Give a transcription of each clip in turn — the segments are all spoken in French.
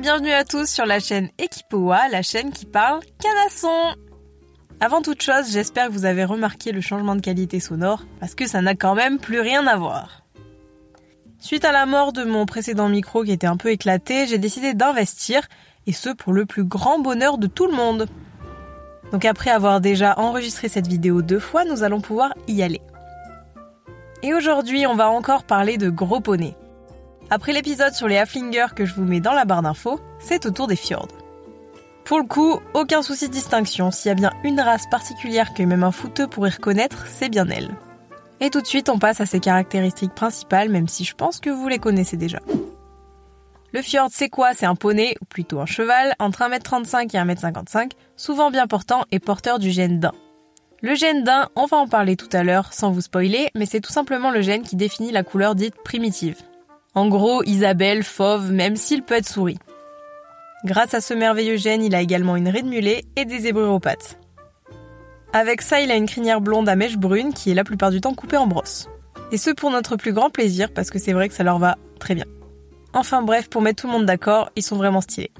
bienvenue à tous sur la chaîne Equipoa, la chaîne qui parle canasson. Avant toute chose, j'espère que vous avez remarqué le changement de qualité sonore, parce que ça n'a quand même plus rien à voir. Suite à la mort de mon précédent micro qui était un peu éclaté, j'ai décidé d'investir, et ce pour le plus grand bonheur de tout le monde. Donc après avoir déjà enregistré cette vidéo deux fois, nous allons pouvoir y aller. Et aujourd'hui, on va encore parler de gros poneys. Après l'épisode sur les Haflingers que je vous mets dans la barre d'infos, c'est au tour des fjords. Pour le coup, aucun souci de distinction, s'il y a bien une race particulière que même un footeux pourrait reconnaître, c'est bien elle. Et tout de suite, on passe à ses caractéristiques principales, même si je pense que vous les connaissez déjà. Le fjord, c'est quoi? C'est un poney, ou plutôt un cheval, entre 1m35 et 1m55, souvent bien portant et porteur du gène d'un. Le gène d'un, on va en parler tout à l'heure sans vous spoiler, mais c'est tout simplement le gène qui définit la couleur dite primitive. En gros, Isabelle, fauve, même s'il peut être souris. Grâce à ce merveilleux gène, il a également une raie de mulet et des zébrures. Avec ça, il a une crinière blonde à mèche brune qui est la plupart du temps coupée en brosse. Et ce pour notre plus grand plaisir parce que c'est vrai que ça leur va très bien. Enfin bref, pour mettre tout le monde d'accord, ils sont vraiment stylés.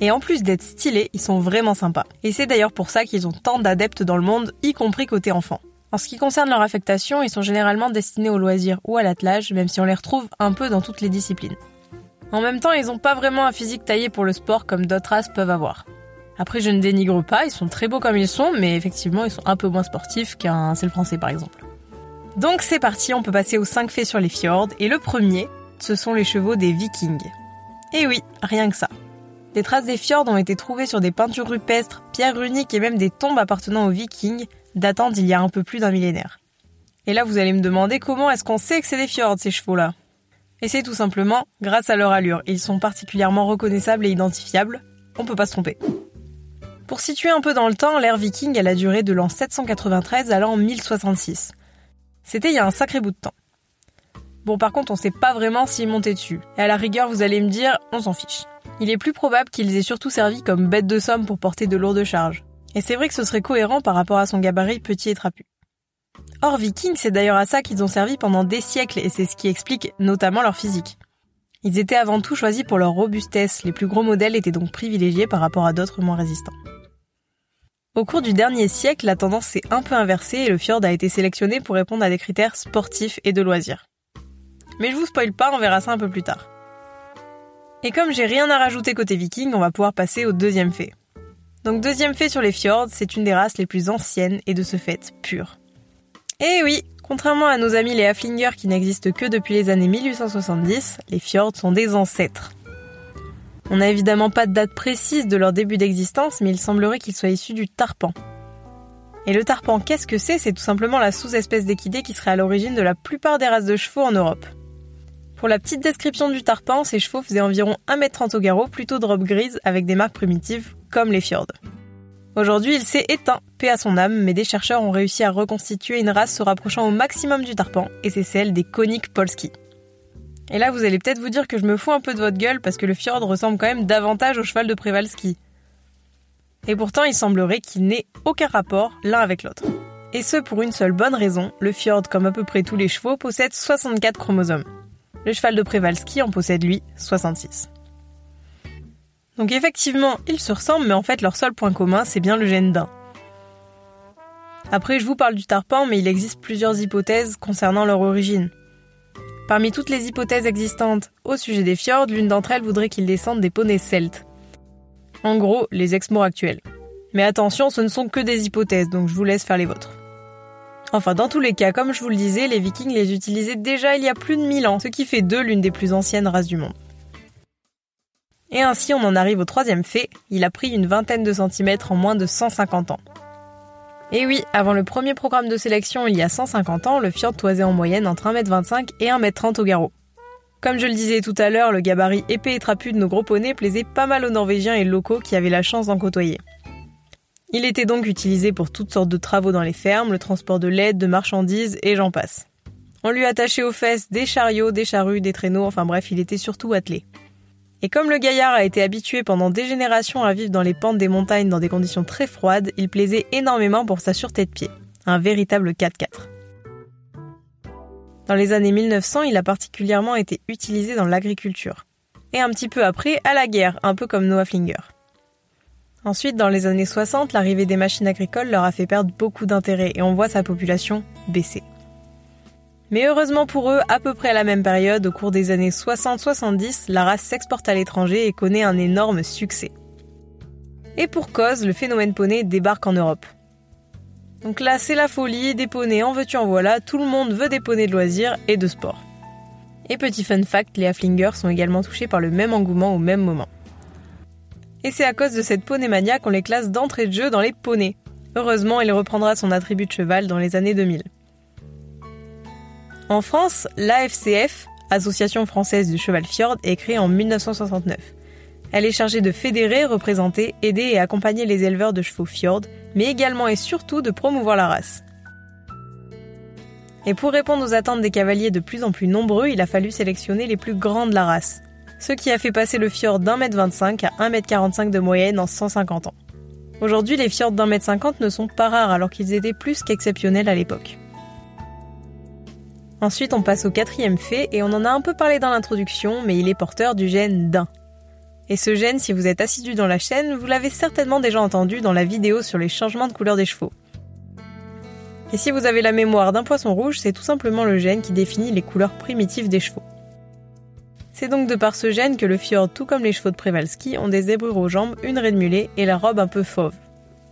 Et en plus d'être stylés, ils sont vraiment sympas. Et c'est d'ailleurs pour ça qu'ils ont tant d'adeptes dans le monde, y compris côté enfant. En ce qui concerne leur affectation, ils sont généralement destinés au loisir ou à l'attelage, même si on les retrouve un peu dans toutes les disciplines. En même temps, ils n'ont pas vraiment un physique taillé pour le sport comme d'autres races peuvent avoir. Après, je ne dénigre pas, ils sont très beaux comme ils sont, mais effectivement, ils sont un peu moins sportifs qu'un sel français par exemple. Donc c'est parti, on peut passer aux 5 faits sur les fjords, et le premier, ce sont les chevaux des vikings. Et oui, rien que ça. Des traces des fjords ont été trouvées sur des peintures rupestres, pierres runiques et même des tombes appartenant aux vikings, datant d'il y a un peu plus d'un millénaire. Et là, vous allez me demander comment est-ce qu'on sait que c'est des fjords, ces chevaux-là Et c'est tout simplement grâce à leur allure. Ils sont particulièrement reconnaissables et identifiables. On peut pas se tromper. Pour situer un peu dans le temps, l'ère viking, elle a duré de l'an 793 à l'an 1066. C'était il y a un sacré bout de temps. Bon, par contre, on sait pas vraiment s'ils montaient dessus. Et à la rigueur, vous allez me dire, on s'en fiche. Il est plus probable qu'ils aient surtout servi comme bête de somme pour porter de lourdes charges. Et c'est vrai que ce serait cohérent par rapport à son gabarit petit et trapu. Or, Viking, c'est d'ailleurs à ça qu'ils ont servi pendant des siècles et c'est ce qui explique notamment leur physique. Ils étaient avant tout choisis pour leur robustesse, les plus gros modèles étaient donc privilégiés par rapport à d'autres moins résistants. Au cours du dernier siècle, la tendance s'est un peu inversée et le fjord a été sélectionné pour répondre à des critères sportifs et de loisirs. Mais je vous spoil pas, on verra ça un peu plus tard. Et comme j'ai rien à rajouter côté viking, on va pouvoir passer au deuxième fait. Donc deuxième fait sur les fjords, c'est une des races les plus anciennes et de ce fait pure. Et oui, contrairement à nos amis les Haflingers qui n'existent que depuis les années 1870, les fjords sont des ancêtres. On n'a évidemment pas de date précise de leur début d'existence, mais il semblerait qu'ils soient issus du tarpan. Et le tarpan, qu'est-ce que c'est? C'est tout simplement la sous-espèce d'équidé qui serait à l'origine de la plupart des races de chevaux en Europe. Pour la petite description du tarpan, ces chevaux faisaient environ 1m30 au garrot, plutôt de robe grise avec des marques primitives comme les fjords. Aujourd'hui, il s'est éteint, paix à son âme, mais des chercheurs ont réussi à reconstituer une race se rapprochant au maximum du tarpan, et c'est celle des coniques polski. Et là, vous allez peut-être vous dire que je me fous un peu de votre gueule parce que le fjord ressemble quand même davantage au cheval de Przewalski. Et pourtant, il semblerait qu'il n'ait aucun rapport l'un avec l'autre. Et ce pour une seule bonne raison, le fjord, comme à peu près tous les chevaux, possède 64 chromosomes. Le cheval de Przewalski en possède lui 66. Donc effectivement, ils se ressemblent, mais en fait leur seul point commun, c'est bien le gène d'un. Après, je vous parle du tarpan, mais il existe plusieurs hypothèses concernant leur origine. Parmi toutes les hypothèses existantes au sujet des fjords, l'une d'entre elles voudrait qu'ils descendent des poneys celtes. En gros, les ex-mots actuels. Mais attention, ce ne sont que des hypothèses, donc je vous laisse faire les vôtres. Enfin, dans tous les cas, comme je vous le disais, les vikings les utilisaient déjà il y a plus de 1000 ans, ce qui fait d'eux l'une des plus anciennes races du monde. Et ainsi, on en arrive au troisième fait, il a pris une vingtaine de centimètres en moins de 150 ans. Et oui, avant le premier programme de sélection il y a 150 ans, le fjord toisait en moyenne entre 1m25 et 1m30 au garrot. Comme je le disais tout à l'heure, le gabarit épais et trapu de nos gros poneys plaisait pas mal aux Norvégiens et locaux qui avaient la chance d'en côtoyer. Il était donc utilisé pour toutes sortes de travaux dans les fermes, le transport de lait, de marchandises et j'en passe. On lui attachait aux fesses des chariots, des charrues, des traîneaux, enfin bref, il était surtout attelé. Et comme le gaillard a été habitué pendant des générations à vivre dans les pentes des montagnes dans des conditions très froides, il plaisait énormément pour sa sûreté de pied. Un véritable 4x4. Dans les années 1900, il a particulièrement été utilisé dans l'agriculture. et un petit peu après à la guerre, un peu comme Noah Flinger. Ensuite, dans les années 60, l'arrivée des machines agricoles leur a fait perdre beaucoup d'intérêt et on voit sa population baisser. Mais heureusement pour eux, à peu près à la même période, au cours des années 60-70, la race s'exporte à l'étranger et connaît un énorme succès. Et pour cause, le phénomène poney débarque en Europe. Donc là, c'est la folie, des poneys en veux-tu en voilà, tout le monde veut des poneys de loisirs et de sport. Et petit fun fact, les Haflingers sont également touchés par le même engouement au même moment. Et c'est à cause de cette mania qu'on les classe d'entrée de jeu dans les poneys. Heureusement, il reprendra son attribut de cheval dans les années 2000. En France, l'AFCF, Association française du cheval fjord, est créée en 1969. Elle est chargée de fédérer, représenter, aider et accompagner les éleveurs de chevaux fjord, mais également et surtout de promouvoir la race. Et pour répondre aux attentes des cavaliers de plus en plus nombreux, il a fallu sélectionner les plus grands de la race, ce qui a fait passer le fjord d'un mètre 25 à 1 mètre 45 de moyenne en 150 ans. Aujourd'hui, les fjords d'un mètre 50 ne sont pas rares alors qu'ils étaient plus qu'exceptionnels à l'époque. Ensuite, on passe au quatrième fait, et on en a un peu parlé dans l'introduction, mais il est porteur du gène d'un. Et ce gène, si vous êtes assidu dans la chaîne, vous l'avez certainement déjà entendu dans la vidéo sur les changements de couleur des chevaux. Et si vous avez la mémoire d'un poisson rouge, c'est tout simplement le gène qui définit les couleurs primitives des chevaux. C'est donc de par ce gène que le fjord, tout comme les chevaux de Przewalski, ont des zébrures aux jambes, une raie de mulet et la robe un peu fauve.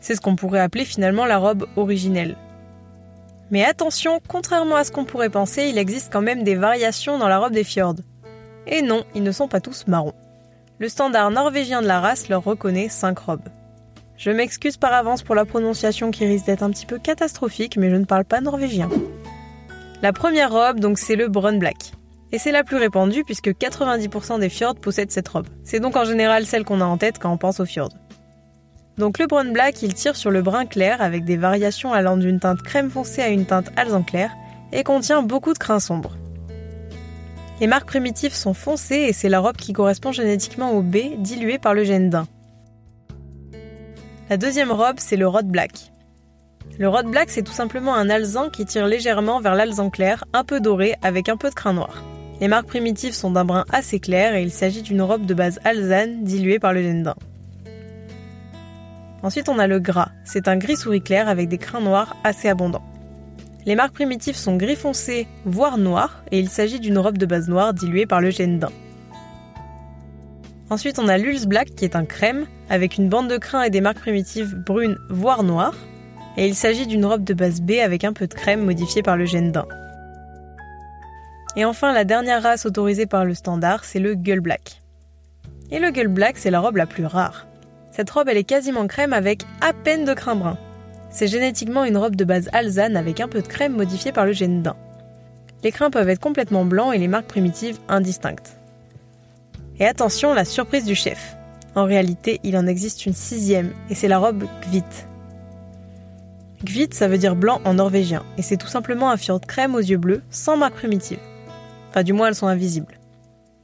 C'est ce qu'on pourrait appeler finalement la robe originelle. Mais attention, contrairement à ce qu'on pourrait penser, il existe quand même des variations dans la robe des fjords. Et non, ils ne sont pas tous marrons. Le standard norvégien de la race leur reconnaît 5 robes. Je m'excuse par avance pour la prononciation qui risque d'être un petit peu catastrophique, mais je ne parle pas norvégien. La première robe, donc, c'est le Brun Black. Et c'est la plus répandue puisque 90% des fjords possèdent cette robe. C'est donc en général celle qu'on a en tête quand on pense aux fjords. Donc le Brun Black, il tire sur le brun clair avec des variations allant d'une teinte crème foncée à une teinte alezan clair et contient beaucoup de crins sombres. Les marques primitives sont foncées et c'est la robe qui correspond génétiquement au B dilué par le gène d'un. La deuxième robe, c'est le Rod Black. Le Rod Black, c'est tout simplement un alezan qui tire légèrement vers l'alezan clair, un peu doré, avec un peu de crin noir. Les marques primitives sont d'un brun assez clair et il s'agit d'une robe de base alezane diluée par le gène d'un. Ensuite, on a le gras. C'est un gris souris clair avec des crins noirs assez abondants. Les marques primitives sont gris foncé, voire noir, et il s'agit d'une robe de base noire diluée par le gène d'un. Ensuite, on a l'Ulz Black qui est un crème, avec une bande de crins et des marques primitives brunes, voire noires, et il s'agit d'une robe de base B avec un peu de crème modifiée par le gène d'un. Et enfin, la dernière race autorisée par le standard, c'est le Gull Black. Et le Gull Black, c'est la robe la plus rare. Cette robe, elle est quasiment crème avec à peine de crin brun. C'est génétiquement une robe de base alzane avec un peu de crème modifiée par le gène d'un. Les crins peuvent être complètement blancs et les marques primitives indistinctes. Et attention, la surprise du chef. En réalité, il en existe une sixième, et c'est la robe Gvit. Gvit, ça veut dire blanc en norvégien, et c'est tout simplement un fjord crème aux yeux bleus, sans marque primitive. Enfin, du moins, elles sont invisibles.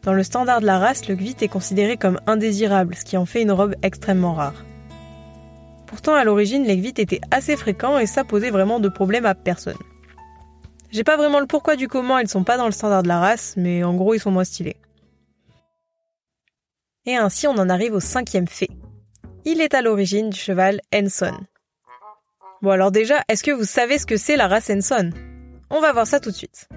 Dans le standard de la race, le gvit est considéré comme indésirable, ce qui en fait une robe extrêmement rare. Pourtant, à l'origine, les gvits étaient assez fréquents et ça posait vraiment de problème à personne. J'ai pas vraiment le pourquoi du comment ils sont pas dans le standard de la race, mais en gros ils sont moins stylés. Et ainsi on en arrive au cinquième fait. Il est à l'origine du cheval Enson. Bon alors déjà, est-ce que vous savez ce que c'est la race Enson On va voir ça tout de suite.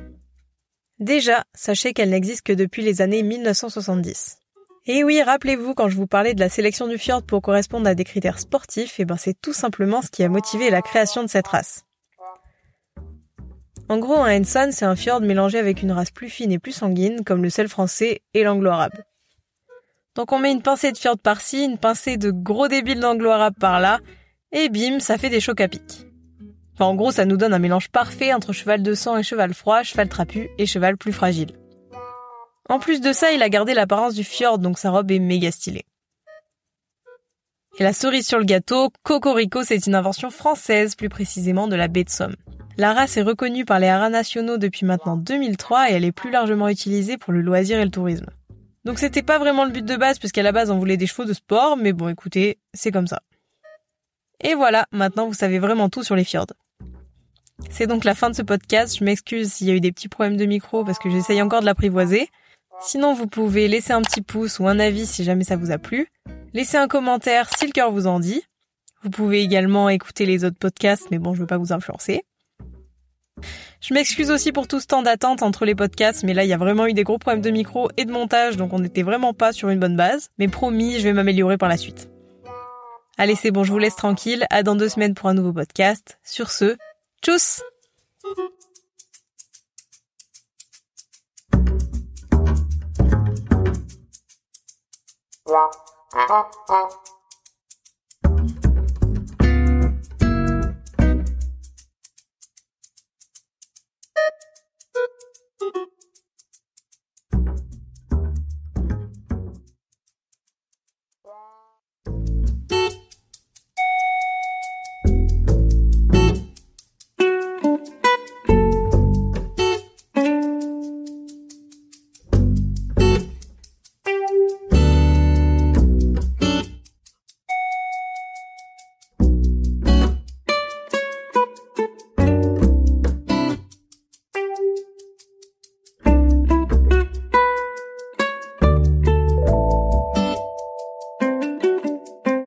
Déjà, sachez qu'elle n'existe que depuis les années 1970. Et oui, rappelez-vous quand je vous parlais de la sélection du fjord pour correspondre à des critères sportifs, et eh ben c'est tout simplement ce qui a motivé la création de cette race. En gros, un Henson, c'est un fjord mélangé avec une race plus fine et plus sanguine, comme le sel français et l'anglo-arabe. Donc on met une pincée de fjord par-ci, une pincée de gros débiles d'anglo-arabe par-là, et bim, ça fait des chocs à pic en gros, ça nous donne un mélange parfait entre cheval de sang et cheval froid, cheval trapu et cheval plus fragile. En plus de ça, il a gardé l'apparence du fjord, donc sa robe est méga stylée. Et la cerise sur le gâteau, Cocorico, c'est une invention française, plus précisément de la baie de Somme. La race est reconnue par les haras nationaux depuis maintenant 2003 et elle est plus largement utilisée pour le loisir et le tourisme. Donc c'était pas vraiment le but de base puisqu'à la base on voulait des chevaux de sport, mais bon écoutez, c'est comme ça. Et voilà, maintenant vous savez vraiment tout sur les fjords. C'est donc la fin de ce podcast. Je m'excuse s'il y a eu des petits problèmes de micro parce que j'essaye encore de l'apprivoiser. Sinon, vous pouvez laisser un petit pouce ou un avis si jamais ça vous a plu. Laissez un commentaire si le cœur vous en dit. Vous pouvez également écouter les autres podcasts, mais bon, je veux pas vous influencer. Je m'excuse aussi pour tout ce temps d'attente entre les podcasts, mais là il y a vraiment eu des gros problèmes de micro et de montage, donc on n'était vraiment pas sur une bonne base. Mais promis, je vais m'améliorer par la suite. Allez, c'est bon, je vous laisse tranquille. À dans deux semaines pour un nouveau podcast. Sur ce, Tschüss.